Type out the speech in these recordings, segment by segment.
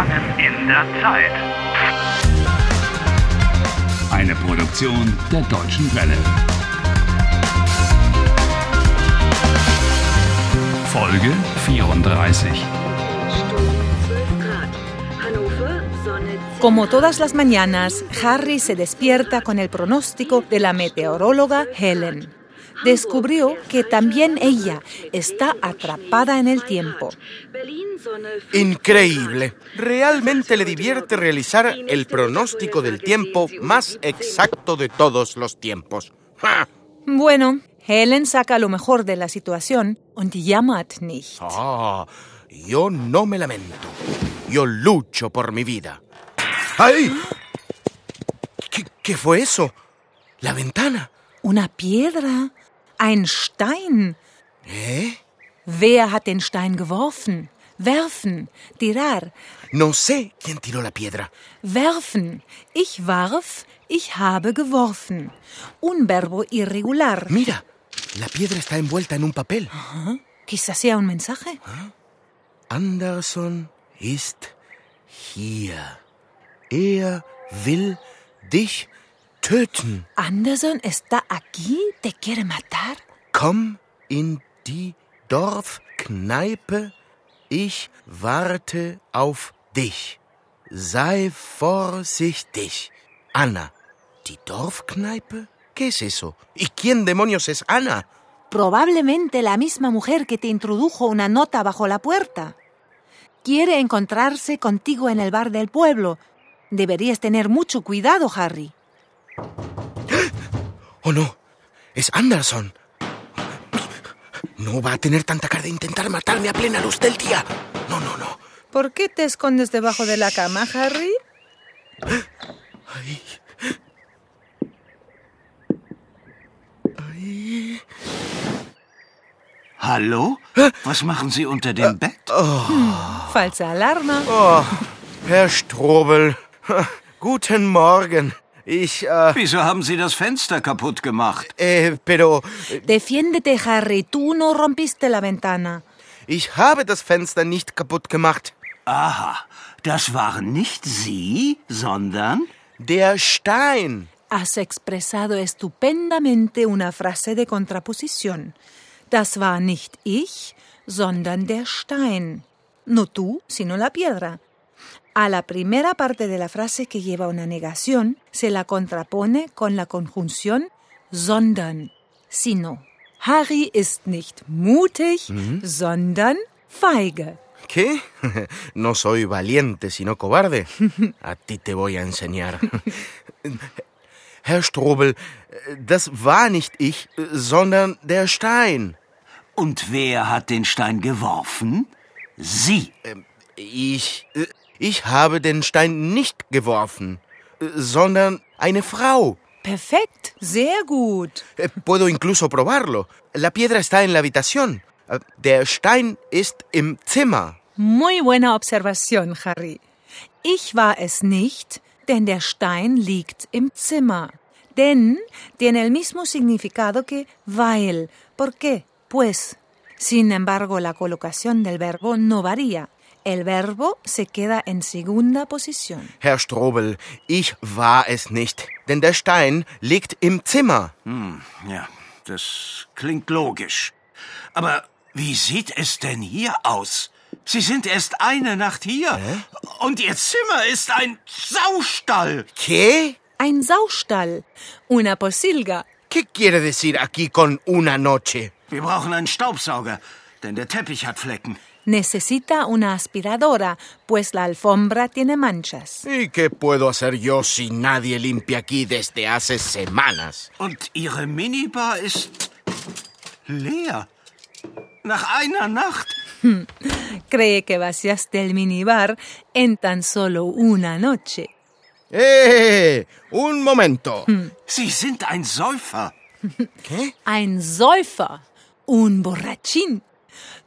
Gefangen in der Zeit. Eine Produktion der Deutschen Welle. Folge 34. Como todas las mañanas, Harry se despierta con el pronóstico de la meteoróloga Helen. Descubrió que también ella está atrapada en el tiempo. Increíble. Realmente le divierte realizar el pronóstico del tiempo más exacto de todos los tiempos. ¡Ja! Bueno, Helen saca lo mejor de la situación und jammert nicht. Ah, yo no me lamento. Yo lucho por mi vida. ¡Ay! ¿Qué, qué fue eso? La ventana. Una piedra, ein Stein. ¿Eh? Wer hat den Stein geworfen? Werfen, tirar, No sé quién tiró la piedra. werfen. Ich warf, ich habe geworfen. Un verbo irregular. Mira, la piedra está envuelta en un papel. Quizás sea un mensaje. Anderson ist hier. Er will dich töten. Anderson está aquí, te quiere matar. Komm in die Dorfkneipe. Ich warte auf dich. Sei vorsichtig. Ana. ¿Die Dorfkneipe? ¿Qué es eso? ¿Y quién demonios es Ana? Probablemente la misma mujer que te introdujo una nota bajo la puerta. Quiere encontrarse contigo en el bar del pueblo. Deberías tener mucho cuidado, Harry. Oh no, es Anderson. No va a tener tanta cara de intentar matarme a plena luz del día. No, no, no. ¿Por qué te escondes debajo de la cama, Harry? Ay. Ay. Hallo? Was machen Sie unter dem Bett? Falsa alarma. Oh, Herr Strobel. Guten Morgen. Ich, äh, Wieso haben Sie das Fenster kaputt gemacht? äh, pero Defiéndete, Harry. Tú no rompiste la ventana. ich habe das Fenster nicht kaputt gemacht. Aha, das waren nicht Sie, sondern... Der Stein. Has expresado estupendamente una frase de contraposición. Das war nicht ich, sondern der Stein. No tú, sino la piedra. A la primera parte de la frase que lleva una negación se la contrapone con la conjunción sondern, sino. Harry ist nicht mutig, sondern feige. ¿Qué? No soy valiente, sino cobarde. A ti te voy a enseñar. Herr Strobel, das war nicht ich, sondern der Stein. Und wer hat den Stein geworfen? Sie. Ich. Ich habe den Stein nicht geworfen, sondern eine Frau. Perfekt, sehr gut. Eh, Puedo incluso probarlo. La piedra está en la habitación. Eh, Der Stein ist im Zimmer. Muy buena observación, Harry. Ich war es nicht, denn der Stein liegt im Zimmer. Denn tiene el mismo significado que weil. ¿Por qué? Pues. Sin embargo, la colocación del verbo no varía. El verbo se queda en segunda posición. Herr Strobel, ich war es nicht, denn der Stein liegt im Zimmer. Ja, das klingt logisch. Aber wie sieht es denn hier aus? Sie sind erst eine Nacht hier. Und Ihr Zimmer ist ein Saustall. ¿Qué? Ein Saustall. Una posilga. ¿Qué quiere decir aquí con una noche? Wir brauchen einen Staubsauger, denn der Teppich hat Flecken. Necesita una aspiradora, pues la alfombra tiene manchas. ¿Y qué puedo hacer yo si nadie limpia aquí desde hace semanas? Und Ihre Minibar ist leer. Nach einer Nacht. Cree que vaciaste el minibar en tan solo una noche. ¡Eh! Un momento. Sie sind ein Säufer. ¿Qué? Ein Säufer, un borrachín.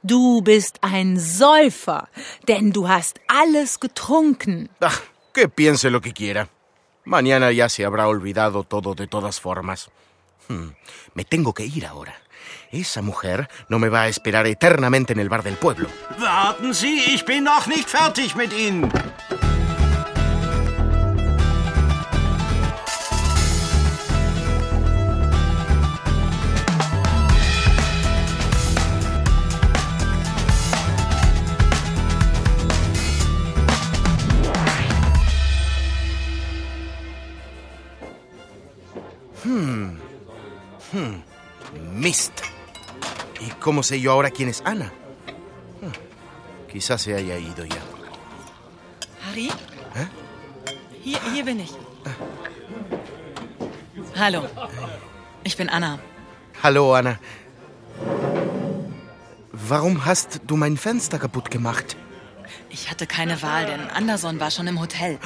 Du bist ein Säufer, denn du hast alles getrunken. Ah, que piense lo que quiera. Mañana ya se habrá olvidado todo de todas formas. Hmm, Me tengo que ir ahora. Esa mujer no me va a esperar eternamente en el bar del pueblo. Warten Sie, ich bin noch nicht fertig mit Ihnen. Mist. ¿Y cómo sé yo ahora quién es Ana? Hm, Quizás se haya ido ya. Harry? Hä? Hier, hier bin ich. Hallo. Ich bin Anna. Hallo, Anna. Warum hast du mein Fenster kaputt gemacht? Ich hatte keine Wahl, denn Anderson war schon im Hotel.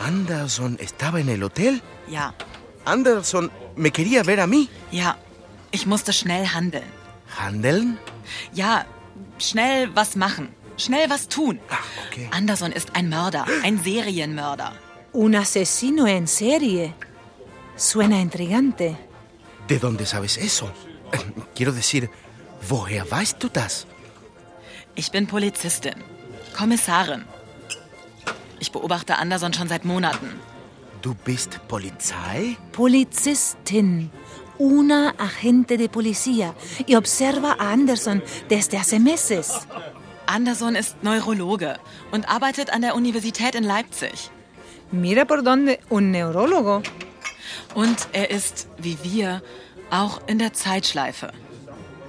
Anderson estaba en el hotel. Ja, Anderson me quería ver a mí. ja. Ich musste schnell handeln. ¿Handeln? Ja, schnell was machen. Schnell was tun. Ah, okay. Anderson ist ein Mörder, ein Serienmörder. Un asesino en serie. Suena intrigante. ¿De dónde sabes eso? Quiero decir, woher weißt du das? Ich bin Polizistin, Kommissarin. Ich beobachte Anderson schon seit Monaten. ¿Du bist Polizei? Polizistin. Una agente de policía. Y observa a Anderson desde hace meses. Anderson ist Neurologe und arbeitet an der Universität in Leipzig. Mira por dónde. Un neurólogo. Und er ist, wie wir, auch in der Zeitschleife.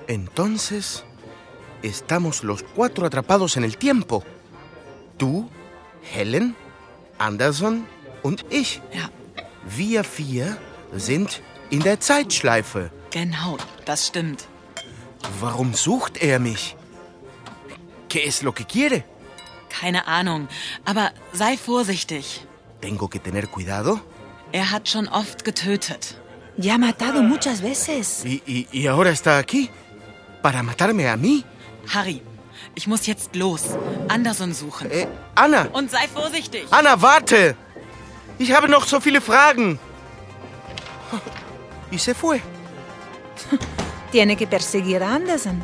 Entonces, estamos los cuatro atrapados en el tiempo. Tú, Helen, Anderson und ich. Ja, Wir vier sind in der Zeitschleife. genau, das stimmt. Warum sucht er mich? ¿Qué es lo que quiere? Keine Ahnung, aber sei vorsichtig. ¿Tengo que tener cuidado? Er hat schon oft getötet. Ya ha matado muchas veces. ¿Y, y- y ahora está aquí? ¿Para matarme a mí? Harry, ich muss jetzt los. Anderson suchen. Eh, Anna, Und sei vorsichtig. Anna, warte! Ich habe noch so viele Fragen. Y se fue. Tiene que perseguir a Anderson.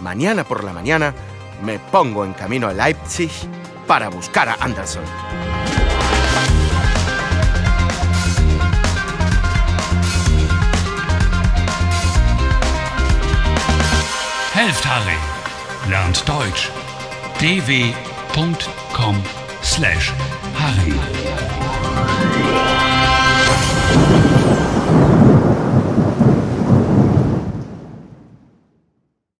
Mañana por la mañana me pongo en camino a Leipzig para buscar a Anderson. Helft Harry. Lernt Deutsch. dw.com/harry.